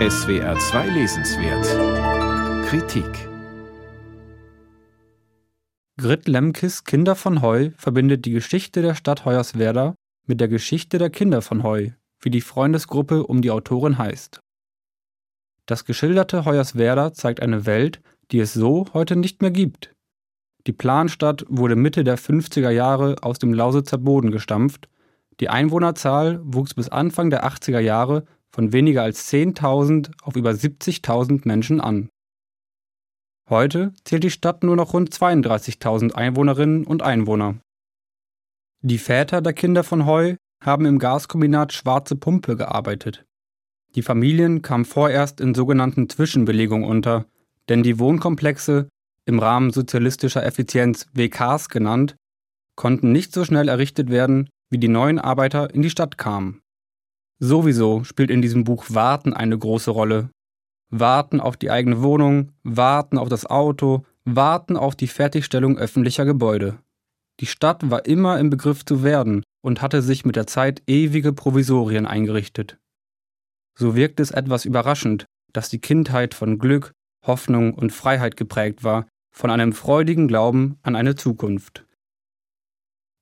SWR 2 Lesenswert Kritik Grit Lemkes Kinder von Heu verbindet die Geschichte der Stadt Hoyerswerda mit der Geschichte der Kinder von Heu, wie die Freundesgruppe um die Autorin heißt. Das geschilderte Hoyerswerda zeigt eine Welt, die es so heute nicht mehr gibt. Die Planstadt wurde Mitte der 50er Jahre aus dem Lausitzer Boden gestampft, die Einwohnerzahl wuchs bis Anfang der 80er Jahre von weniger als 10.000 auf über 70.000 Menschen an. Heute zählt die Stadt nur noch rund 32.000 Einwohnerinnen und Einwohner. Die Väter der Kinder von Heu haben im Gaskombinat Schwarze Pumpe gearbeitet. Die Familien kamen vorerst in sogenannten Zwischenbelegungen unter, denn die Wohnkomplexe, im Rahmen sozialistischer Effizienz WKs genannt, konnten nicht so schnell errichtet werden, wie die neuen Arbeiter in die Stadt kamen. Sowieso spielt in diesem Buch Warten eine große Rolle. Warten auf die eigene Wohnung, warten auf das Auto, warten auf die Fertigstellung öffentlicher Gebäude. Die Stadt war immer im Begriff zu werden und hatte sich mit der Zeit ewige Provisorien eingerichtet. So wirkt es etwas überraschend, dass die Kindheit von Glück, Hoffnung und Freiheit geprägt war, von einem freudigen Glauben an eine Zukunft.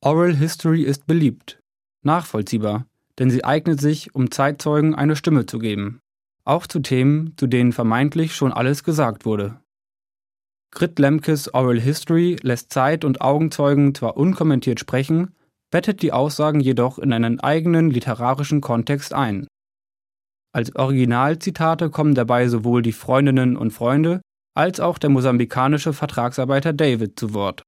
Oral History ist beliebt, nachvollziehbar, denn sie eignet sich, um Zeitzeugen eine Stimme zu geben, auch zu Themen, zu denen vermeintlich schon alles gesagt wurde. Grit Lemkes Oral History lässt Zeit- und Augenzeugen zwar unkommentiert sprechen, bettet die Aussagen jedoch in einen eigenen literarischen Kontext ein. Als Originalzitate kommen dabei sowohl die Freundinnen und Freunde als auch der mosambikanische Vertragsarbeiter David zu Wort.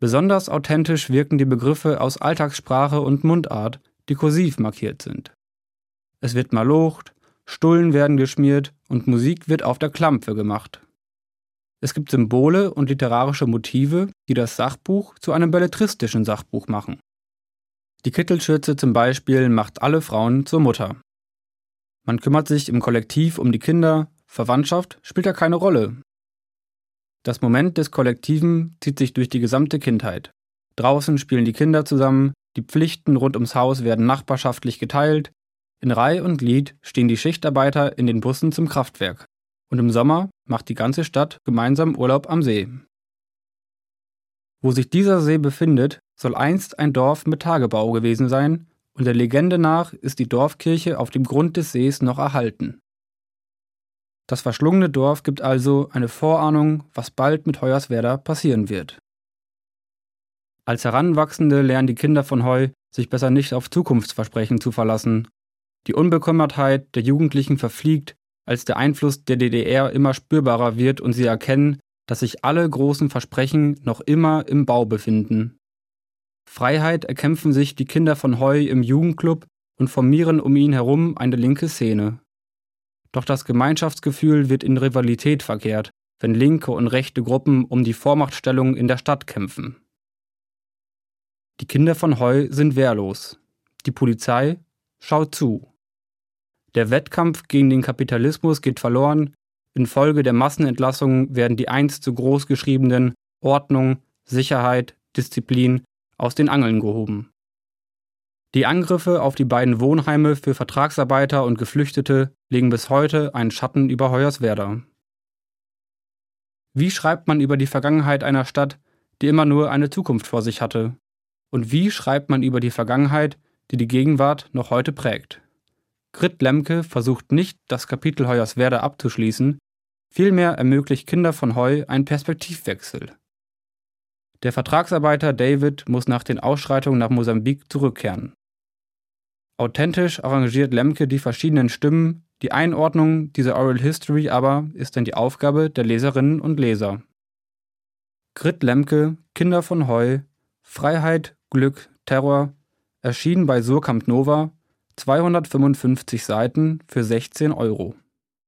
Besonders authentisch wirken die Begriffe aus Alltagssprache und Mundart, die kursiv markiert sind. Es wird malocht, Stullen werden geschmiert und Musik wird auf der Klampfe gemacht. Es gibt Symbole und literarische Motive, die das Sachbuch zu einem belletristischen Sachbuch machen. Die Kittelschürze zum Beispiel macht alle Frauen zur Mutter. Man kümmert sich im Kollektiv um die Kinder, Verwandtschaft spielt da keine Rolle. Das Moment des Kollektiven zieht sich durch die gesamte Kindheit. Draußen spielen die Kinder zusammen, die Pflichten rund ums Haus werden nachbarschaftlich geteilt, in Reih und Glied stehen die Schichtarbeiter in den Bussen zum Kraftwerk. Und im Sommer macht die ganze Stadt gemeinsam Urlaub am See. Wo sich dieser See befindet, soll einst ein Dorf mit Tagebau gewesen sein, und der Legende nach ist die Dorfkirche auf dem Grund des Sees noch erhalten. Das verschlungene Dorf gibt also eine Vorahnung, was bald mit Hoyerswerda passieren wird. Als Heranwachsende lernen die Kinder von Heu, sich besser nicht auf Zukunftsversprechen zu verlassen. Die Unbekümmertheit der Jugendlichen verfliegt, als der Einfluss der DDR immer spürbarer wird und sie erkennen, dass sich alle großen Versprechen noch immer im Bau befinden. Freiheit erkämpfen sich die Kinder von Heu im Jugendclub und formieren um ihn herum eine linke Szene. Doch das Gemeinschaftsgefühl wird in Rivalität verkehrt, wenn linke und rechte Gruppen um die Vormachtstellung in der Stadt kämpfen. Die Kinder von Heu sind wehrlos. Die Polizei schaut zu. Der Wettkampf gegen den Kapitalismus geht verloren. Infolge der Massenentlassungen werden die einst zu groß geschriebenen Ordnung, Sicherheit, Disziplin aus den Angeln gehoben. Die Angriffe auf die beiden Wohnheime für Vertragsarbeiter und Geflüchtete legen bis heute einen Schatten über Hoyerswerda. Wie schreibt man über die Vergangenheit einer Stadt, die immer nur eine Zukunft vor sich hatte? Und wie schreibt man über die Vergangenheit, die die Gegenwart noch heute prägt? Grit Lemke versucht nicht, das Kapitel Hoyerswerda abzuschließen, vielmehr ermöglicht Kinder von Heu einen Perspektivwechsel. Der Vertragsarbeiter David muss nach den Ausschreitungen nach Mosambik zurückkehren. Authentisch arrangiert Lemke die verschiedenen Stimmen, die Einordnung dieser Oral History aber ist dann die Aufgabe der Leserinnen und Leser. Grit Lemke, Kinder von Heu, Freiheit, Glück, Terror, erschien bei Surkamp Nova, 255 Seiten für 16 Euro